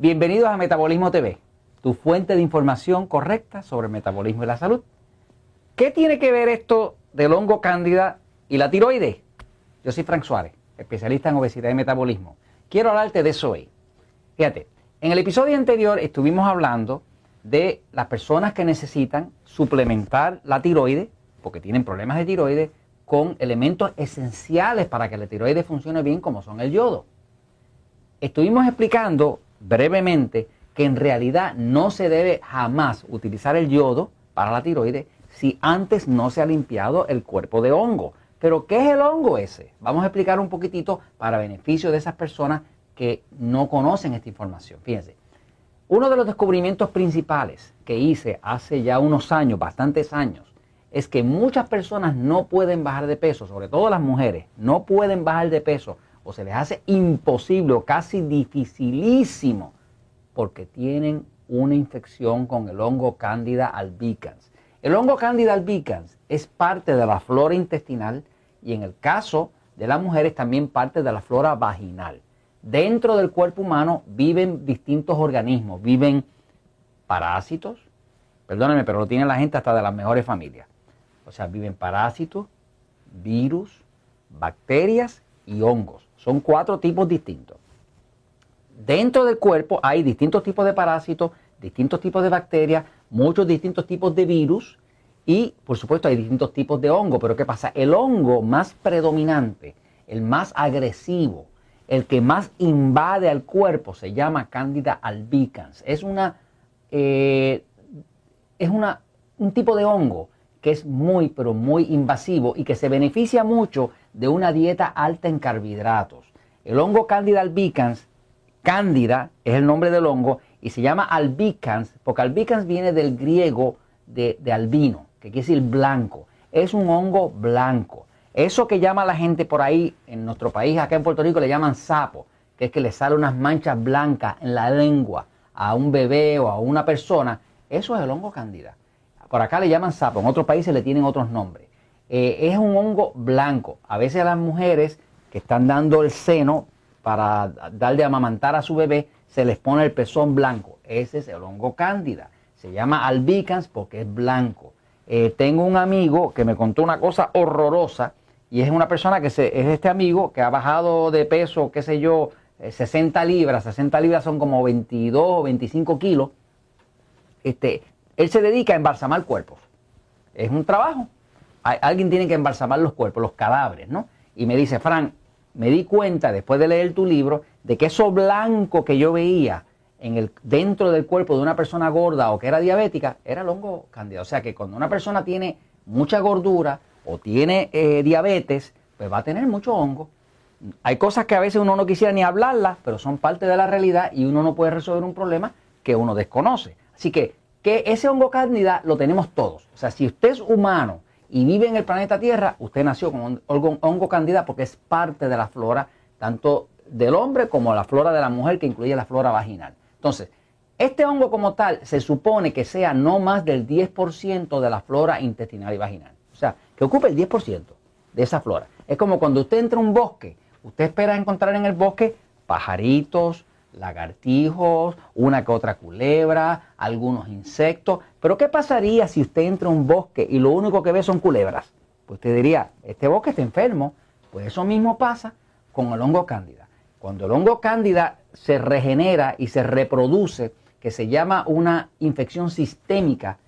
Bienvenidos a Metabolismo TV, tu fuente de información correcta sobre el metabolismo y la salud. ¿Qué tiene que ver esto del hongo cándida y la tiroides? Yo soy Frank Suárez, especialista en obesidad y metabolismo. Quiero hablarte de eso hoy. Fíjate, en el episodio anterior estuvimos hablando de las personas que necesitan suplementar la tiroides, porque tienen problemas de tiroides, con elementos esenciales para que la tiroides funcione bien, como son el yodo. Estuvimos explicando brevemente que en realidad no se debe jamás utilizar el yodo para la tiroides si antes no se ha limpiado el cuerpo de hongo. Pero ¿qué es el hongo ese? Vamos a explicar un poquitito para beneficio de esas personas que no conocen esta información. Fíjense, uno de los descubrimientos principales que hice hace ya unos años, bastantes años, es que muchas personas no pueden bajar de peso, sobre todo las mujeres, no pueden bajar de peso o se les hace imposible o casi dificilísimo porque tienen una infección con el hongo Candida albicans. El hongo Candida albicans es parte de la flora intestinal y en el caso de las mujeres también parte de la flora vaginal. Dentro del cuerpo humano viven distintos organismos, viven parásitos, perdónenme, pero lo tiene la gente hasta de las mejores familias. O sea, viven parásitos, virus, bacterias y hongos. Son cuatro tipos distintos. Dentro del cuerpo hay distintos tipos de parásitos, distintos tipos de bacterias, muchos distintos tipos de virus y por supuesto hay distintos tipos de hongo. Pero ¿qué pasa? El hongo más predominante, el más agresivo, el que más invade al cuerpo se llama Candida albicans. Es una, eh, es una, un tipo de hongo que es muy, pero muy invasivo y que se beneficia mucho de una dieta alta en carbohidratos. El hongo Candida albicans, Cándida es el nombre del hongo y se llama albicans porque albicans viene del griego de, albino, que quiere decir blanco. Es un hongo blanco. Eso que llama la gente por ahí, en nuestro país, acá en Puerto Rico, le llaman sapo, que es que le sale unas manchas blancas en la lengua a un bebé o a una persona, eso es el hongo cándida. Por acá le llaman sapo, en otros países le tienen otros nombres. Eh, es un hongo blanco. A veces las mujeres que están dando el seno para darle a amamantar a su bebé, se les pone el pezón blanco. Ese es el hongo cándida. Se llama albicans porque es blanco. Eh, tengo un amigo que me contó una cosa horrorosa y es una persona que es este amigo que ha bajado de peso, qué sé yo, 60 eh, libras. 60 libras son como 22 o 25 kilos. Este, él se dedica a embalsamar cuerpos. Es un trabajo. Alguien tiene que embalsamar los cuerpos, los cadáveres, ¿no? Y me dice, Frank, me di cuenta después de leer tu libro de que eso blanco que yo veía en el, dentro del cuerpo de una persona gorda o que era diabética era el hongo cándida. O sea que cuando una persona tiene mucha gordura o tiene eh, diabetes, pues va a tener mucho hongo. Hay cosas que a veces uno no quisiera ni hablarlas, pero son parte de la realidad y uno no puede resolver un problema que uno desconoce. Así que que ese hongo cándida lo tenemos todos. O sea, si usted es humano y vive en el planeta Tierra, usted nació con hongo, hongo cándida porque es parte de la flora tanto del hombre como la flora de la mujer, que incluye la flora vaginal. Entonces, este hongo como tal se supone que sea no más del 10% de la flora intestinal y vaginal. O sea, que ocupe el 10% de esa flora. Es como cuando usted entra a un bosque, usted espera encontrar en el bosque pajaritos, lagartijos, una que otra culebra, algunos insectos. Pero ¿qué pasaría si usted entra a un bosque y lo único que ve son culebras? Pues usted diría, este bosque está enfermo. Pues eso mismo pasa con el hongo cándida. Cuando el hongo cándida se regenera y se reproduce, que se llama una infección sistémica,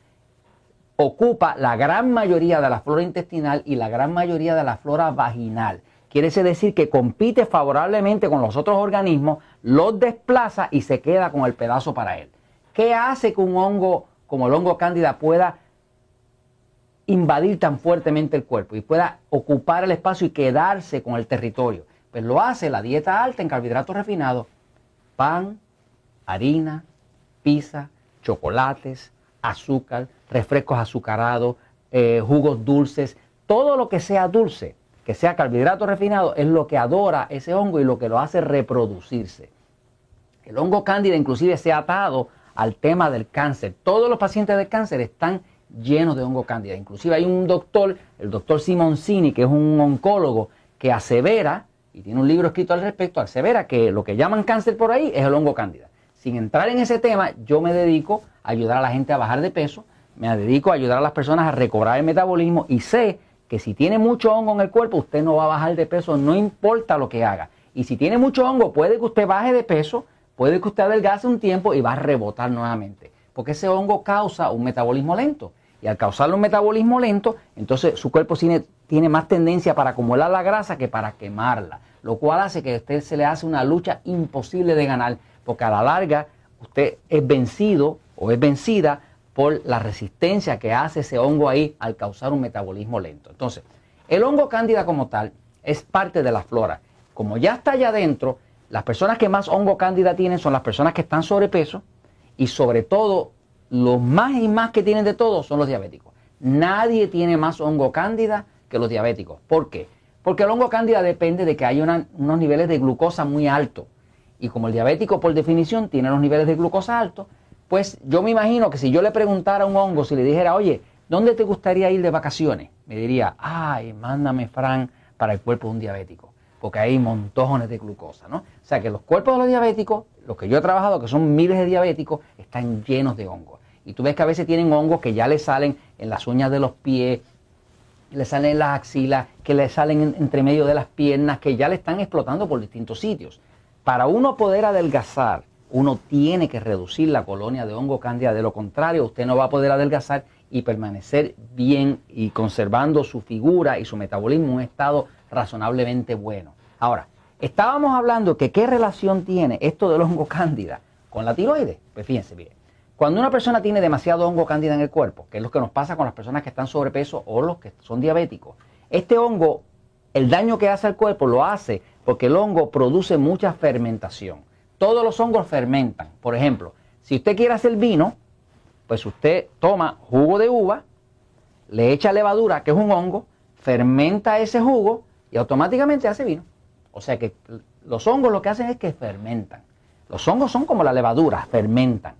ocupa la gran mayoría de la flora intestinal y la gran mayoría de la flora vaginal. Quiere decir que compite favorablemente con los otros organismos, los desplaza y se queda con el pedazo para él. ¿Qué hace que un hongo como el hongo cándida pueda invadir tan fuertemente el cuerpo y pueda ocupar el espacio y quedarse con el territorio? Pues lo hace la dieta alta en carbohidratos refinados, pan, harina, pizza, chocolates, azúcar, refrescos azucarados, eh, jugos dulces, todo lo que sea dulce que sea carbohidrato refinado, es lo que adora ese hongo y lo que lo hace reproducirse. El hongo cándida inclusive se ha atado al tema del cáncer. Todos los pacientes de cáncer están llenos de hongo cándida. Inclusive hay un doctor, el doctor Simoncini, que es un oncólogo, que asevera, y tiene un libro escrito al respecto, asevera que lo que llaman cáncer por ahí es el hongo cándida. sin entrar en ese tema, yo me dedico a ayudar a la gente a bajar de peso, me dedico a ayudar a las personas a recobrar el metabolismo y sé que si tiene mucho hongo en el cuerpo, usted no va a bajar de peso, no importa lo que haga. Y si tiene mucho hongo, puede que usted baje de peso, puede que usted adelgace un tiempo y va a rebotar nuevamente. Porque ese hongo causa un metabolismo lento. Y al causar un metabolismo lento, entonces su cuerpo tiene, tiene más tendencia para acumular la grasa que para quemarla. Lo cual hace que a usted se le hace una lucha imposible de ganar. Porque a la larga usted es vencido o es vencida por la resistencia que hace ese hongo ahí al causar un metabolismo lento. Entonces, el hongo cándida como tal es parte de la flora. Como ya está allá adentro, las personas que más hongo cándida tienen son las personas que están sobrepeso y sobre todo los más y más que tienen de todo son los diabéticos. Nadie tiene más hongo cándida que los diabéticos. ¿Por qué? Porque el hongo cándida depende de que haya unos niveles de glucosa muy altos. Y como el diabético por definición tiene los niveles de glucosa altos, pues yo me imagino que si yo le preguntara a un hongo, si le dijera, oye, ¿dónde te gustaría ir de vacaciones? Me diría, ay, mándame, Fran, para el cuerpo de un diabético, porque hay montones de glucosa, ¿no? O sea que los cuerpos de los diabéticos, los que yo he trabajado, que son miles de diabéticos, están llenos de hongos. Y tú ves que a veces tienen hongos que ya le salen en las uñas de los pies, le salen en las axilas, que le salen entre medio de las piernas, que ya le están explotando por distintos sitios. Para uno poder adelgazar, uno tiene que reducir la colonia de hongo cándida. De lo contrario, usted no va a poder adelgazar y permanecer bien y conservando su figura y su metabolismo en un estado razonablemente bueno. Ahora, estábamos hablando que qué relación tiene esto del hongo cándida con la tiroides. Pues fíjense, bien. Cuando una persona tiene demasiado hongo cándida en el cuerpo, que es lo que nos pasa con las personas que están sobrepeso o los que son diabéticos, este hongo, el daño que hace al cuerpo lo hace porque el hongo produce mucha fermentación todos los hongos fermentan. Por ejemplo, si usted quiere hacer vino, pues usted toma jugo de uva, le echa levadura, que es un hongo, fermenta ese jugo y automáticamente hace vino. O sea que los hongos lo que hacen es que fermentan. Los hongos son como la levadura, fermentan.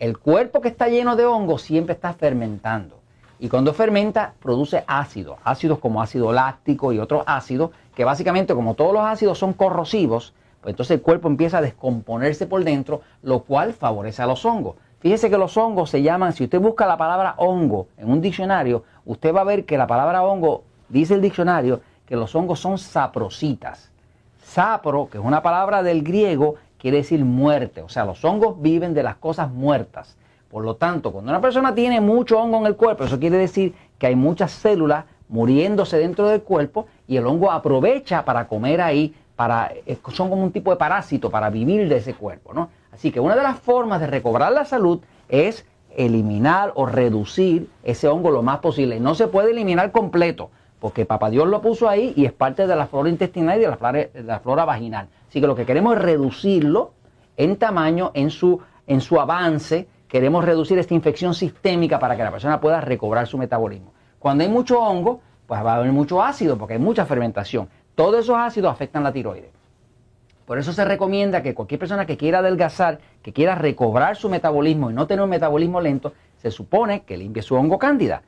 El cuerpo que está lleno de hongos siempre está fermentando. Y cuando fermenta, produce ácidos, ácidos como ácido láctico y otros ácidos, que básicamente como todos los ácidos son corrosivos, entonces el cuerpo empieza a descomponerse por dentro, lo cual favorece a los hongos. Fíjese que los hongos se llaman, si usted busca la palabra hongo en un diccionario, usted va a ver que la palabra hongo, dice el diccionario, que los hongos son saprocitas. Sapro, que es una palabra del griego, quiere decir muerte. O sea, los hongos viven de las cosas muertas. Por lo tanto, cuando una persona tiene mucho hongo en el cuerpo, eso quiere decir que hay muchas células muriéndose dentro del cuerpo y el hongo aprovecha para comer ahí eh, son como un tipo de parásito para vivir de ese cuerpo, ¿no? Así que una de las formas de recobrar la salud es eliminar o reducir ese hongo lo más posible. No se puede eliminar completo, porque Papá Dios lo puso ahí y es parte de la flora intestinal y de la flora, de la flora vaginal. Así que lo que queremos es reducirlo en tamaño, en su, en su avance. Queremos reducir esta infección sistémica para que la persona pueda recobrar su metabolismo. Cuando hay mucho hongo, pues va a haber mucho ácido porque hay mucha fermentación. Todos esos ácidos afectan la tiroides. Por eso se recomienda que cualquier persona que quiera adelgazar, que quiera recobrar su metabolismo y no tener un metabolismo lento, se supone que limpie su hongo cándida.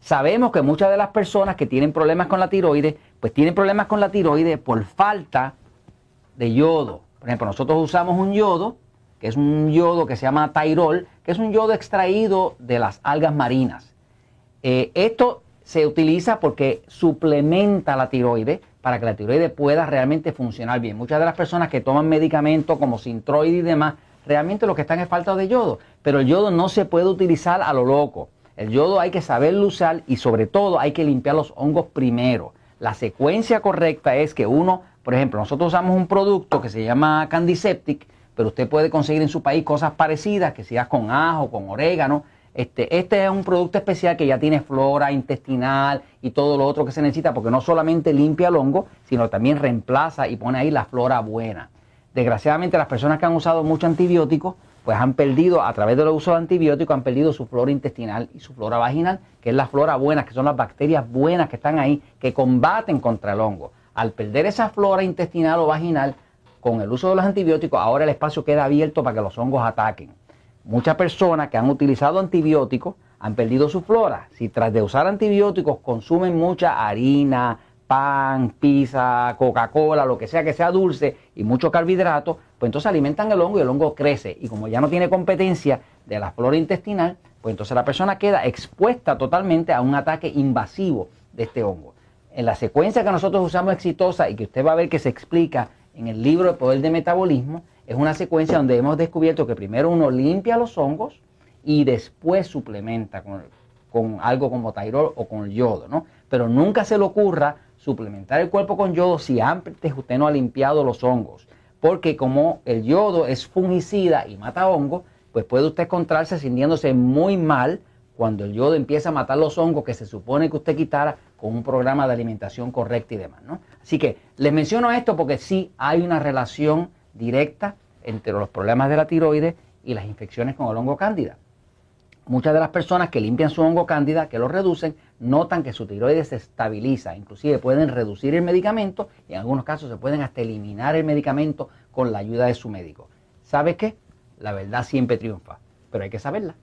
Sabemos que muchas de las personas que tienen problemas con la tiroides, pues tienen problemas con la tiroides por falta de yodo. Por ejemplo, nosotros usamos un yodo, que es un yodo que se llama tairol, que es un yodo extraído de las algas marinas. Eh, esto se utiliza porque suplementa la tiroides para que la tiroides pueda realmente funcionar bien. Muchas de las personas que toman medicamentos como Sintroid y demás, realmente lo que están es falta de yodo, pero el yodo no se puede utilizar a lo loco. El yodo hay que saberlo usar y sobre todo hay que limpiar los hongos primero. La secuencia correcta es que uno, por ejemplo, nosotros usamos un producto que se llama Candiseptic, pero usted puede conseguir en su país cosas parecidas, que sea con ajo, con orégano, este, este, es un producto especial que ya tiene flora intestinal y todo lo otro que se necesita, porque no solamente limpia el hongo, sino también reemplaza y pone ahí la flora buena. Desgraciadamente las personas que han usado mucho antibiótico, pues han perdido, a través del uso de antibióticos, han perdido su flora intestinal y su flora vaginal, que es la flora buena, que son las bacterias buenas que están ahí, que combaten contra el hongo. Al perder esa flora intestinal o vaginal, con el uso de los antibióticos, ahora el espacio queda abierto para que los hongos ataquen. Muchas personas que han utilizado antibióticos han perdido su flora. Si tras de usar antibióticos consumen mucha harina, pan, pizza, Coca-Cola, lo que sea que sea dulce y mucho carbohidrato, pues entonces alimentan el hongo y el hongo crece. Y como ya no tiene competencia de la flora intestinal, pues entonces la persona queda expuesta totalmente a un ataque invasivo de este hongo. En la secuencia que nosotros usamos exitosa y que usted va a ver que se explica en el libro de Poder de Metabolismo, es una secuencia donde hemos descubierto que primero uno limpia los hongos y después suplementa con, con algo como tairol o con yodo, ¿no? Pero nunca se le ocurra suplementar el cuerpo con yodo si antes usted no ha limpiado los hongos. Porque como el yodo es fungicida y mata hongos, pues puede usted encontrarse sintiéndose muy mal cuando el yodo empieza a matar los hongos que se supone que usted quitara con un programa de alimentación correcta y demás. ¿no? Así que les menciono esto porque sí hay una relación directa entre los problemas de la tiroides y las infecciones con el hongo cándida. Muchas de las personas que limpian su hongo cándida, que lo reducen, notan que su tiroides se estabiliza. Inclusive pueden reducir el medicamento y en algunos casos se pueden hasta eliminar el medicamento con la ayuda de su médico. ¿Sabe qué? La verdad siempre triunfa, pero hay que saberla.